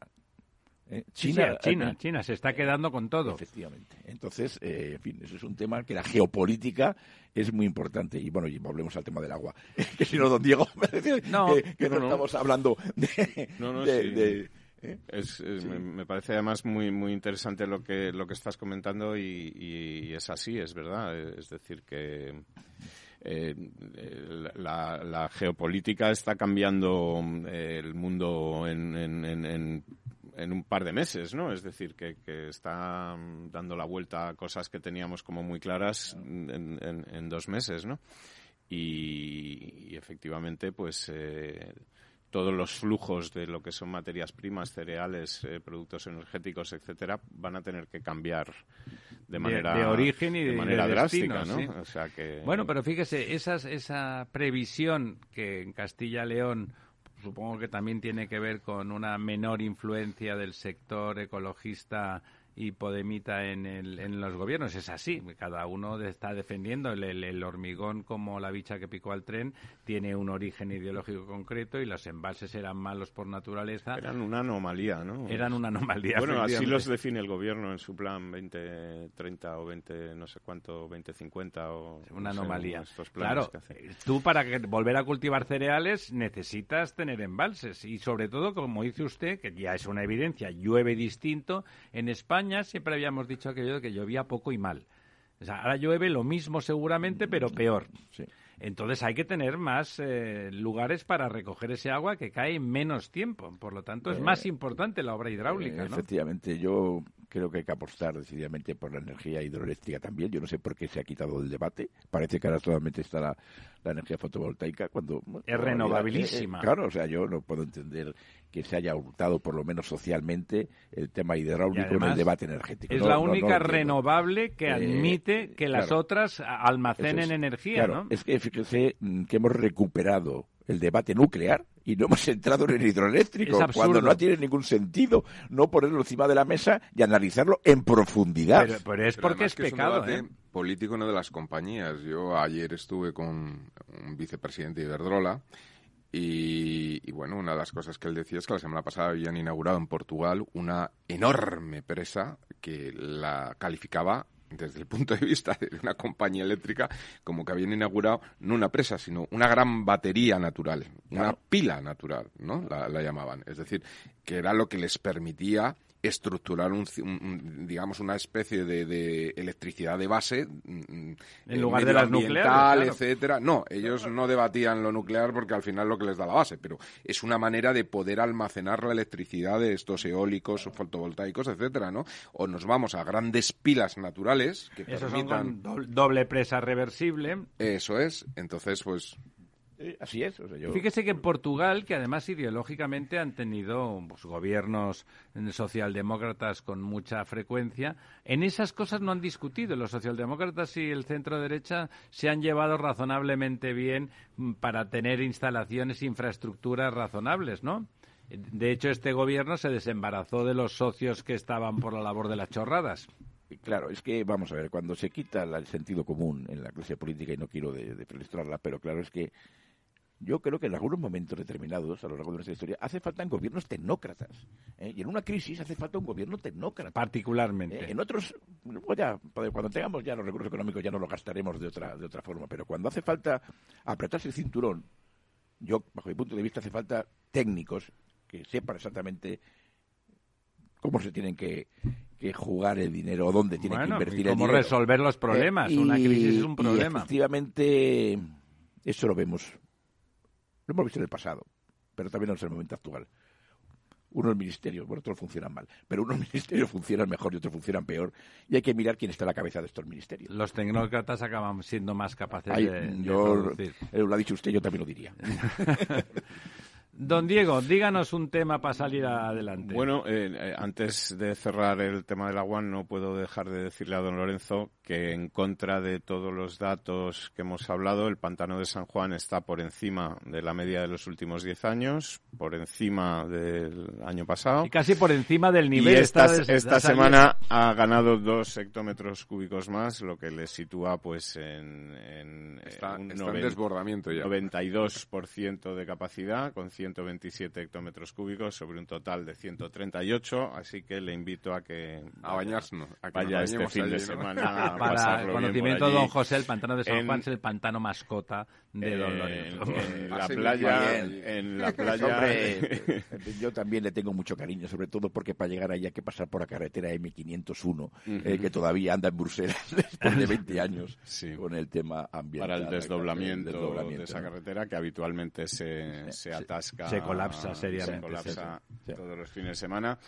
eh, Sí, sí, China, a China, eh, China se está quedando con todo. Efectivamente. Entonces, eh, en fin, eso es un tema que la geopolítica es muy importante. Y bueno, y volvemos al tema del agua. que si no, don Diego, me decía No, que, que no, no, no. estamos hablando de... No, no, de- sí. de- ¿eh? Es, es- me, me parece además muy muy interesante lo que lo que estás comentando y, y es así, es verdad. Es decir que eh, eh, la, la geopolítica está cambiando eh, el mundo en, en- en- en- un par de meses, ¿no? Es decir, que, que está mm, dando la vuelta a cosas que teníamos como muy claras en, en- en dos meses, ¿no? Y, y efectivamente, pues eh, todos los flujos de lo que son materias primas, cereales, eh, productos energéticos, etcétera, van a tener que cambiar de manera de origen y de- manera de drástica, destino, ¿no? sí. O sea que Bueno, pero fíjese, esas, esa previsión que en Castilla-León supongo que también tiene que ver con una menor influencia del sector ecologista y podemita en, el- en los gobiernos. Es así, cada uno está defendiendo. El, el- el hormigón, como la bicha que picó al tren, tiene un origen ideológico concreto y los embalses eran malos por naturaleza. eran una anomalía, ¿no? Eran una anomalía. Bueno, así los define el gobierno en su plan 2030 o 20, no sé cuánto, 2050 o... una no sé, anomalía. estos planes Claro, que eh, tú para que- volver a cultivar cereales necesitas tener embalses y sobre todo, como dice usted, que ya es una evidencia, llueve distinto. En España siempre habíamos dicho aquello de que llovía poco y mal. O sea, ahora llueve lo mismo seguramente, pero peor. Sí. Entonces hay que tener más eh, lugares para recoger ese agua que cae en menos tiempo. Por lo tanto, es Eh, más importante la obra hidráulica, Eh, ¿no? Efectivamente, yo creo que hay que apostar decididamente por la energía hidroeléctrica también. Yo no sé por qué se ha quitado del debate. Parece que ahora solamente está la, la energía fotovoltaica cuando... Es renovabilísima. eh, claro, o sea, yo no puedo entender que se haya hurtado, por lo menos socialmente, el tema hidráulico en el debate energético. Es No- la no- no única entiendo. renovable que Eh, admite que las claro. otras almacenen es. energía, Claro, ¿no? Es que fíjese mm, que hemos recuperado el debate nuclear y no hemos entrado en el hidroeléctrico Es cuando no tiene ningún sentido no ponerlo encima de la mesa y analizarlo en profundidad. Pero, pero es Pero porque es que un pecado, debate ¿eh? político no de las compañías. Yo ayer estuve con un vicepresidente de Iberdrola y, y, bueno, una de las cosas que él decía es que la semana pasada habían inaugurado en Portugal una enorme presa que la calificaba desde el punto de vista de una compañía eléctrica como que habían inaugurado no una presa, sino una gran batería natural, una pila natural, ¿no? La, la llamaban. Es decir, que era lo que les permitía estructurar un, digamos una especie de, de electricidad de base mm, En lugar de las nucleares, claro. etcétera. No ellos no debatían lo nuclear porque al final lo que les da la base pero es una manera de poder almacenar la electricidad de estos eólicos o fotovoltaicos etcétera no o nos vamos a grandes pilas naturales que Esos son permitan con doble presa reversible. eso es. Entonces pues Eh, así es. O sea, yo... Fíjese que en Portugal, que además ideológicamente han tenido pues, gobiernos socialdemócratas con mucha frecuencia, en esas cosas no han discutido. Los socialdemócratas y el centro derecha se han llevado razonablemente bien mm, para tener instalaciones e infraestructuras razonables, ¿no? De hecho, este gobierno se desembarazó de los socios que estaban por la labor de las chorradas. Claro, es que, vamos a ver, cuando se quita el sentido común en la clase política, y no quiero de, pero claro, es que yo creo que en algunos momentos determinados a lo largo de nuestra historia hace falta gobiernos tecnócratas. ¿eh? Y en una crisis hace falta un gobierno tecnócrata. Particularmente. ¿Eh? En otros, pues ya, cuando tengamos ya los recursos económicos ya no los gastaremos de otra, de otra forma. Pero cuando hace falta apretarse el cinturón, yo, bajo mi punto de vista, hace falta técnicos que sepan exactamente cómo se tienen que, jugar el dinero o dónde tienen que invertir el dinero. Cómo resolver los problemas. Eh, una crisis es un problema. Y efectivamente, eso lo vemos lo hemos visto en el pasado, pero también en el momento actual. Unos ministerios, bueno, todos funcionan mal, pero unos ministerios funcionan mejor y otros funcionan peor, y hay que mirar quién está a la cabeza de estos ministerios. Los tecnócratas acaban siendo más capaces de, yo, eh, Lo ha dicho usted, yo también lo diría. Don Diego, díganos un tema para salir adelante. Bueno, eh, eh, antes de cerrar el tema del agua, no puedo dejar de decirle a don Lorenzo que en contra de todos los datos que hemos hablado, el pantano de San Juan está por encima de la media de los últimos 10 años, por encima del año pasado. Y casi por encima del nivel. Y esta, esta semana ha ganado dos hectómetros cúbicos más, lo que le sitúa pues en, en, está, un desbordamiento ya. 92% de capacidad, con 127 hectómetros cúbicos sobre un total de 138, así que le invito a que a bañarse, a que vaya este fin de semana a Para el conocimiento de don José, el pantano de San Juan es el pantano mascota de don Lorenzo. En, la playa, en la playa, yo también le tengo mucho cariño, sobre todo porque para llegar ahí hay que pasar por la carretera M501, eh, que todavía anda en Bruselas después de 20 años con el tema ambiental. Para el desdoblamiento, de esa carretera que habitualmente se, se atasca se colapsa seriamente. Se colapsa todos los fines de semana.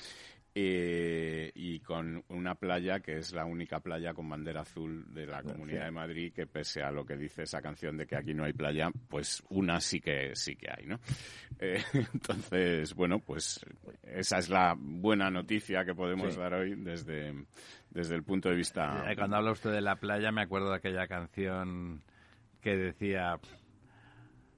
Eh, y con una playa que es la única playa con bandera azul de la Comunidad de Madrid, que pese a lo que dice esa canción de que aquí no hay playa, pues una sí que sí que hay, ¿no? Eh, entonces, bueno, pues esa es la buena noticia que podemos dar hoy desde, desde el punto de vista... Cuando habla usted de la playa, me acuerdo de aquella canción que decía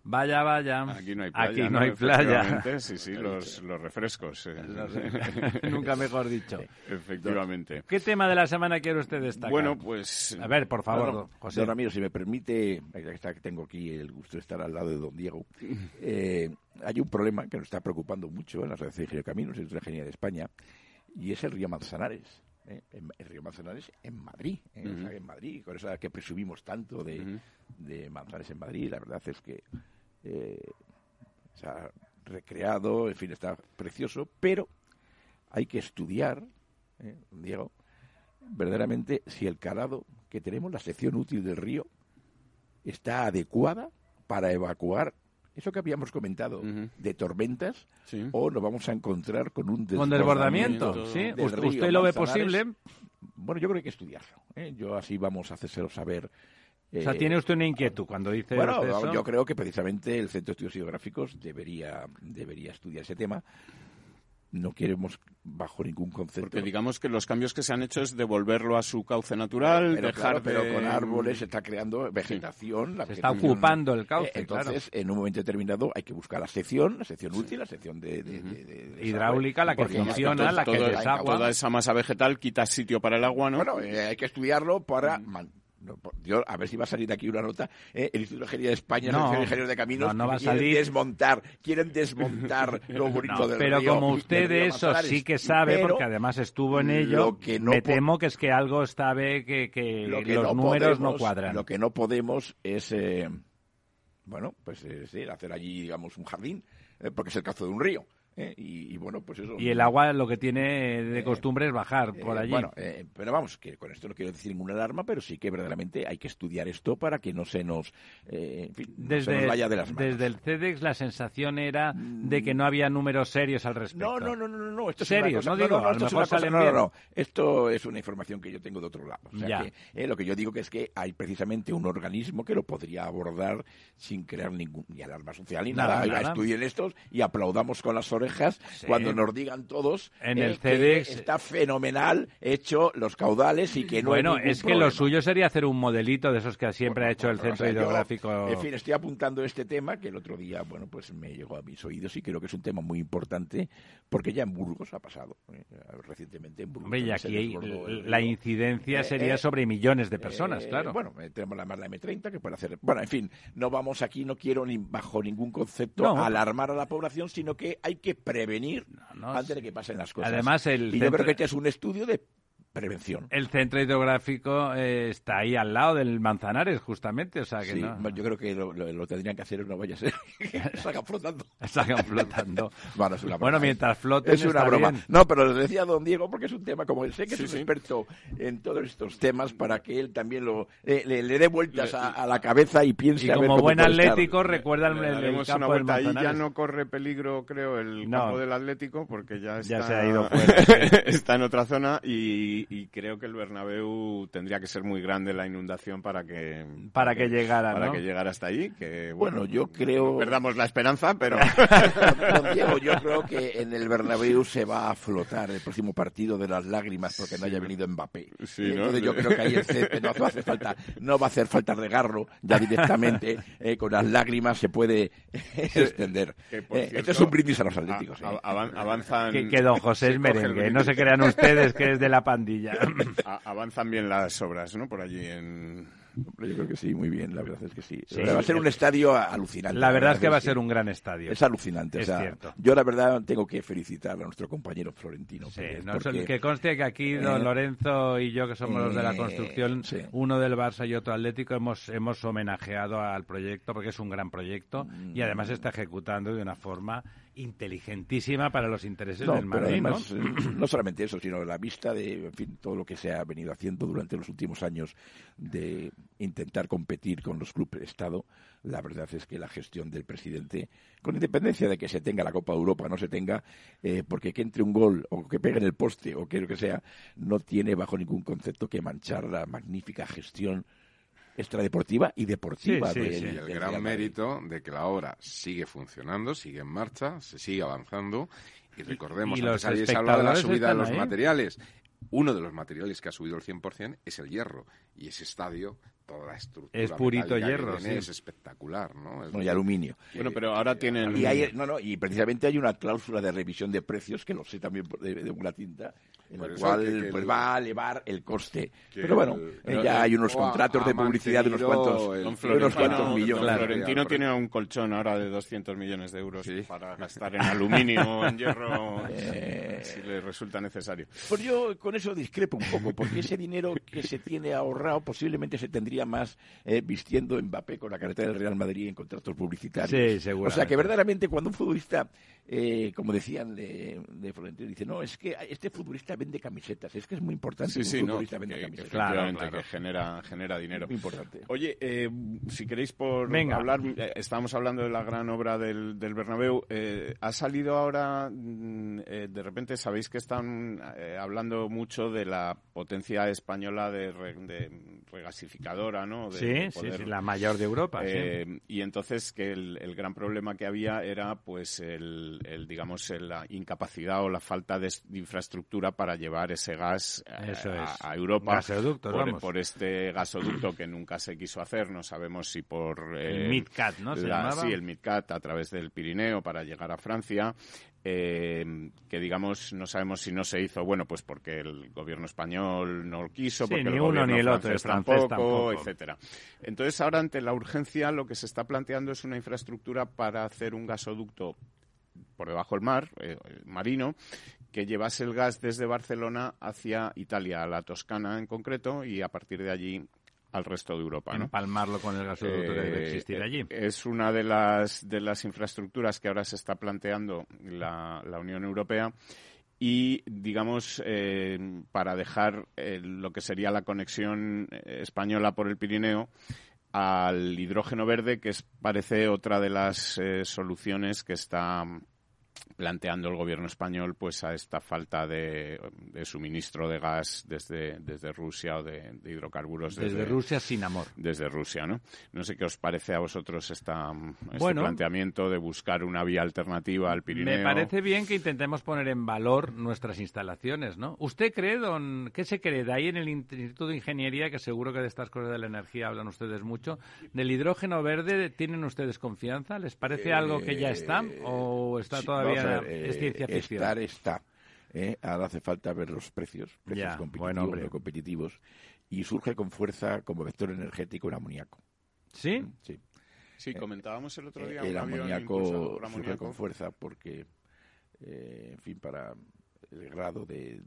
Vaya, vaya. Aquí no hay playa. Aquí no, hay playa. Sí, sí, los, los refrescos. Eh. Nunca mejor dicho. Efectivamente. ¿Qué tema de la semana quiere usted destacar? Bueno, pues... A ver, por favor, José. Don Ramiro, si me permite, ya que tengo aquí el gusto de estar al lado de don Diego, eh, hay un problema que nos está preocupando mucho en la Asociación de Caminos y de Ingeniería de España, y es el río Manzanares. ¿Eh? el río Manzanares en Madrid, en Madrid, con esa que presumimos tanto de, de Manzanares en Madrid, la verdad es que eh, se ha recreado, en fin, está precioso, pero hay que estudiar, eh, Diego, verdaderamente si el calado que tenemos, la sección útil del río, está adecuada para evacuar eso que habíamos comentado de tormentas o nos vamos a encontrar con un desbordamiento. ¿sí? ¿Usted lo ve posible? Bueno, yo creo que hay que estudiarlo. ¿eh? Yo así vamos a hacérselo saber o sea, ¿tiene usted una inquietud cuando dice bueno, yo creo que precisamente el Centro de Estudios Geográficos debería, debería estudiar ese tema. No queremos bajo ningún concepto. Porque digamos que los cambios que se han hecho es devolverlo a su cauce natural, pero, dejar pero con árboles se está creando vegetación. se está ocupando el cauce, eh, Entonces, en un momento determinado hay que buscar la sección, la sección útil, la sección de, hidráulica, la que funciona, la que desagua. Toda esa masa vegetal quita sitio para el agua, ¿no? Bueno, eh, hay que estudiarlo para yo, a ver si va a salir de aquí una nota. ¿eh? El Instituto de Ingeniería de España, no, el Ingenieros de Caminos, no, va a quieren salir. desmontar, quieren desmontar lo bonito del Pero como usted de eso sí que sabe, porque además estuvo en ello, me temo que es que algo sabe que, que, los números no cuadran. Lo que no podemos es, eh, bueno, pues hacer allí, digamos, un jardín, eh, porque es el caso de un río. ¿Eh? y, bueno, pues eso. Y el agua lo que tiene de costumbre es bajar por allí. Bueno, pero vamos, que con esto no quiero decir ninguna alarma, pero sí que verdaderamente hay que estudiar esto para que no se nos, desde, vaya de las manos. Desde el CEDEX la sensación era de que no había números serios al respecto. No, no, no, no, no. Esto serios, no digo, no, no, no, no, Esto es una información que yo tengo de otro lado. O sea que, lo que yo digo que es que hay precisamente un organismo que lo podría abordar sin crear ningún ni alarma social ni nada. Estudien estos y aplaudamos con las orejas cuando nos digan todos en el CEDEX está fenomenal hecho los caudales y que no bueno es que lo suyo sería hacer un modelito de esos que siempre ha hecho el centro hidrográfico. en fin estoy apuntando este tema que el otro día bueno pues me llegó a mis oídos y creo que es un tema muy importante porque ya en Burgos ha pasado eh, recientemente en Burgos y aquí la incidencia eh, sería eh, sobre millones de personas claro. bueno tenemos la más la M30 que puede hacer bueno en fin no vamos aquí no quiero ni bajo ningún concepto alarmar a la población sino que hay que prevenir antes de que pasen las cosas. Además el y yo creo que este es un estudio de prevención. El centro hidrográfico eh, está ahí al lado del Manzanares, justamente, o sea que no. Yo creo que lo, tendrían que hacer, no vaya a ser salgan flotando. salgan flotando. bueno, mientras floten Es una broma. No, pero lo decía don Diego porque es un tema como él, sé que es un experto en todos estos temas para que él también lo eh, le, dé vueltas a, la cabeza y piense y a como buen atlético recuerda el, el, campo del Ahí ya no corre peligro, creo, el campo del Atlético porque ya está, ya se ha ido está en otra zona y y, creo que el Bernabéu tendría que ser muy grande la inundación para que para que, llegara para que llegara hasta ahí que bueno, yo creo perdamos la esperanza pero Diego yo creo que en el Bernabéu se va a flotar el próximo partido de las lágrimas porque no haya venido Mbappé. Entonces yo creo que ahí el no hace falta no va a hacer falta regarlo ya directamente eh, con las lágrimas se puede extender. Eh, esto es un brindis a los atléticos eh. avanzan que, don José es merengue no se crean ustedes que es de la pandilla avanzan bien las obras, ¿no? Por allí en, yo creo que sí, muy bien, la verdad es que sí. va a ser un estadio alucinante. La verdad, es que va a ser un gran estadio. Es alucinante. Yo la verdad tengo que felicitar a nuestro compañero Florentino. que conste que aquí don eh, Lorenzo y yo, que somos los de la eh, construcción, uno del Barça y otro Atlético, hemos, hemos homenajeado al proyecto porque es un gran proyecto y además se está ejecutando de una forma inteligentísima para los intereses del Madrid, ¿no? Eh, ¿no? solamente eso, sino la vista de en fin, todo lo que se ha venido haciendo durante los últimos años de intentar competir con los clubes de Estado, la verdad es que la gestión del presidente, con independencia de que se tenga la Copa de Europa o no se tenga, eh, porque que entre un gol o que pegue en el poste o que lo que sea, no tiene bajo ningún concepto que manchar la magnífica gestión extradeportiva y deportiva. Sí, sí, el gran mérito de que la obra sigue funcionando, sigue en marcha, se sigue avanzando. Y recordemos, y, los antes hablado de la subida de los materiales. Uno de los materiales que ha subido el 100% es el hierro. Y ese estadio toda la estructura. Es purito hierro, sí. Es espectacular, ¿no? y aluminio. Bueno, pero ahora tienen... Y no, no, y precisamente hay una cláusula de revisión de precios, que lo sé también de, una tinta, en la cual pues, va a elevar el coste. Pero bueno, ya hay unos contratos de publicidad de unos cuantos, unos cuantos millones. Florentino tiene un colchón ahora de 200 millones de euros para gastar en aluminio o en hierro eh, si le resulta necesario. Pues yo con eso discrepo un poco, porque ese dinero que se tiene ahorrado posiblemente se tendría más eh, vistiendo Mbappé con la carretera del Real Madrid en contratos publicitarios. Sí, O sea que verdaderamente cuando un futbolista, eh, como decían de, de, Florentino, dice, no, es que este futbolista vende camisetas, es que es muy importante sí, sí, un futbolista vende camisetas. claro, que genera, genera dinero. Muy importante. Oye, eh, si queréis por hablar, estábamos hablando de la gran obra del, del Bernabéu, ha salido ahora, mm, de repente sabéis que están hablando mucho de la potencia española de, de regasificador sí, sí, la mayor de Europa. Eh, y entonces que el, gran problema que había era, pues, el, digamos, la incapacidad o la falta de, infraestructura para llevar ese gas eh, a, Europa. por, por, este gasoducto que nunca se quiso hacer. No sabemos si por... el MidCat, ¿no? Sí, el MidCat a través del Pirineo para llegar a Francia eh, que digamos no sabemos si no se hizo bueno pues porque el gobierno español no lo quiso porque ni el uno ni el otro el francés tampoco, etcétera entonces ahora ante la urgencia lo que se está planteando es una infraestructura para hacer un gasoducto por debajo del mar eh, marino que llevase el gas desde Barcelona hacia Italia a la Toscana en concreto y a partir de allí al resto de Europa. ¿no? Empalmarlo con el gasoducto que debe Eh, existir allí. Es una de las, de las infraestructuras que ahora se está planteando la, la Unión Europea y, digamos, eh, para dejar eh, lo que sería la conexión eh, española por el Pirineo al hidrógeno verde, que es, parece otra de las eh, soluciones que está planteando el gobierno español pues a esta falta de, de suministro de gas desde, desde Rusia o de, de hidrocarburos Desde Rusia sin amor. desde Rusia, ¿no? No sé qué os parece a vosotros esta, este Bueno. planteamiento de buscar una vía alternativa al Pirineo. Me parece bien que intentemos poner en valor nuestras instalaciones, ¿no? ¿Usted cree, don, qué se cree de ahí en el Instituto de Ingeniería, que seguro que de estas cosas de la energía hablan ustedes mucho, del hidrógeno verde, ¿tienen ustedes confianza? ¿Les parece algo que ya está o está Sí, todavía vamos a ver, es eh, ciencia ficción? Estar está. ¿eh? Ahora hace falta ver los precios, precios Ya, competitivos, bueno, competitivos, y surge con fuerza como vector energético el amoníaco. ¿Sí? Sí. Sí, comentábamos el otro día el un amoníaco impulsado por surge amoníaco. con fuerza porque, eh, en fin, para el grado de-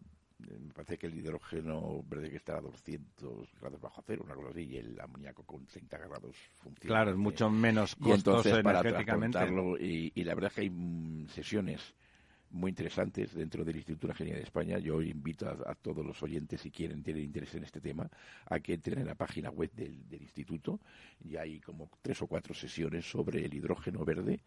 Me parece que el hidrógeno verde que está a 200 grados bajo cero, una cosa así, y el amoníaco con 30 grados funciona. Claro, es mucho menos Y costoso entonces para energéticamente. transportarlo, y, y la verdad es que hay mm, sesiones muy interesantes dentro del Instituto de Ingeniería de España. Yo invito a, a todos los oyentes, si quieren, tienen interés en este tema, a que entren en la página web del, del Instituto y hay como tres o cuatro sesiones sobre el hidrógeno verde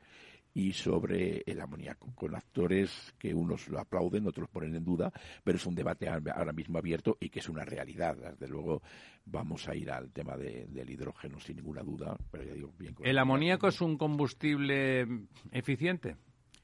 y sobre el amoníaco, con actores que unos lo aplauden, otros ponen en duda, pero es un debate ahora mismo abierto y que es una realidad. Desde luego vamos a ir al tema de- del hidrógeno sin ninguna duda, pero ya digo, bien. ¿El amoníaco es un combustible eficiente?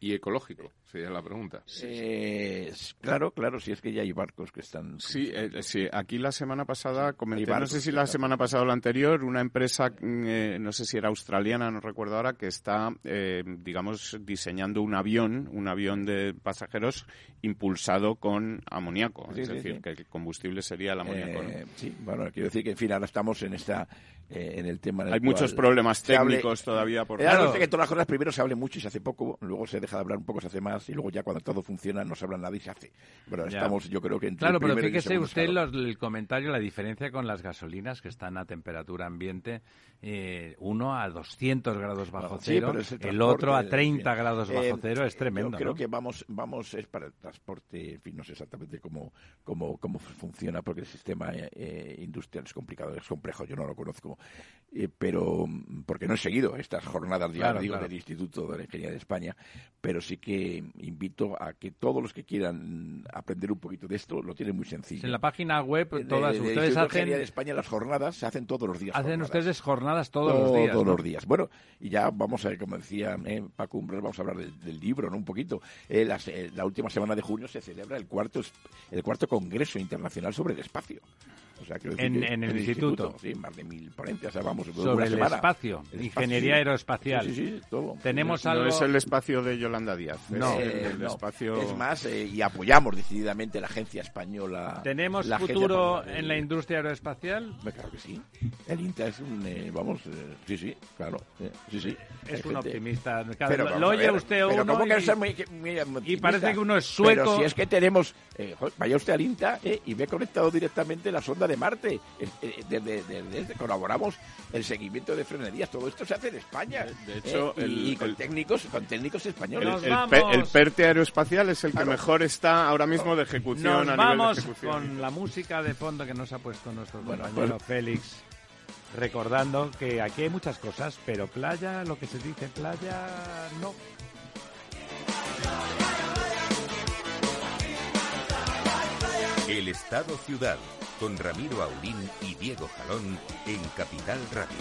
Y ecológico, sería la pregunta. Eh, claro, claro, si es que ya hay barcos que están... Sí, eh, sí, aquí la semana pasada comenté, no sé si la semana pasada o la anterior, una empresa, mm, eh, no sé si era australiana, no recuerdo ahora, que está, eh, digamos, diseñando un avión, un avión de pasajeros impulsado con amoníaco. Sí, es decir, que el combustible sería el amoníaco. ¿no? Sí, bueno, quiero decir que, en fin, ahora estamos en esta eh, en el tema. en el Hay muchos problemas hable- técnicos todavía por Eh, Claro. sé que todas las cosas primero se hable mucho y se hace poco, luego se deja de hablar un poco, se hace más, y luego ya cuando todo funciona no se habla nada y se hace. Bueno, Ya. estamos, yo creo que entre Claro, el pero fíjese usted los- el comentario, la diferencia con las gasolinas que están a temperatura ambiente, eh, uno a 200 grados bajo cero, pero el, otro a en 30 fin. grados bajo Eh, cero, es tremendo. Yo creo ¿no? que vamos, vamos es para el transporte, en fin, no sé exactamente cómo, cómo, cómo funciona, porque el sistema eh, industrial es complicado, es complejo, yo no lo conozco, eh, pero porque no he seguido estas jornadas, Claro, digo, claro. del Instituto de la Ingeniería de España, pero sí que invito a que todos los que quieran aprender un poquito de esto lo tienen muy sencillo. En la página web, todas de- ustedes de Ingeniería de hacen, España las jornadas se hacen todos los días. hacen jornadas. ustedes jornadas todos, los días. Todos ¿no? los días. Bueno, y ya vamos a ver, como decía eh, Paco vamos a hablar del, del libro, ¿no? Un poquito. Eh, las- eh, la última semana de junio se celebra el cuarto el cuarto Congreso Internacional sobre el Espacio. O sea, quiero decir En- el instituto. Sí, más de mil o sea, vamos, Sobre el espacio, El ingeniería aeroespacial. Sí, sí, sí, todo. Tenemos no algo... es el espacio de Yolanda Díaz. es No. el, Eh, el no. espacio... Es más, eh, y apoyamos decididamente la agencia española. ¿Tenemos la futuro en la industria aeroespacial? Claro que sí. El INTA es un, eh, vamos, eh, sí, sí, claro, eh, sí, sí. Hay Es un gente- optimista. Cada- Pero lo oye usted pero uno ¿cómo que y- ser muy, muy optimista? parece que uno es Pero sueco. si es que tenemos... eh, vaya usted al INTA eh, y ve conectado directamente la sonda de Marte. Eh, eh, Desde, desde- desde- el seguimiento de frenerías. Todo esto se hace en España. De hecho, eh, y, el- con el- técnicos con técnicos españoles. El pe- el PERTE aeroespacial es el que Claro. mejor está ahora mismo de ejecución Nos a nivel vamos de ejecución. con la música de fondo que nos ha puesto nuestro Bueno, compañero pues- Félix. Recordando que aquí hay muchas cosas, pero playa, lo que se dice playa, no. El Estado Ciudad, con Ramiro Aulín y Diego Jalón en Capital Radio.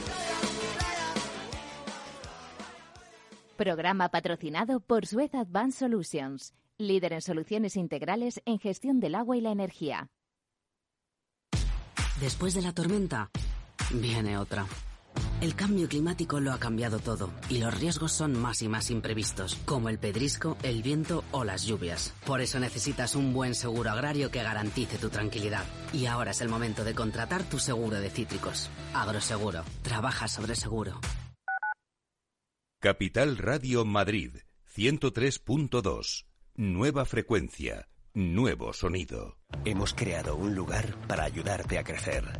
Programa patrocinado por Suez Advanced Solutions, líder en soluciones integrales en gestión del agua y la energía. Después de la tormenta, viene otra. El cambio climático lo ha cambiado todo y los riesgos son más y más imprevistos, como el pedrisco, el viento o las lluvias. Por eso necesitas un buen seguro agrario que garantice tu tranquilidad. Y ahora es el momento de contratar tu seguro de cítricos. Agroseguro. Trabaja sobre seguro. Capital Radio Madrid, 103.2. Nueva frecuencia, nuevo sonido. Hemos creado un lugar para ayudarte a crecer.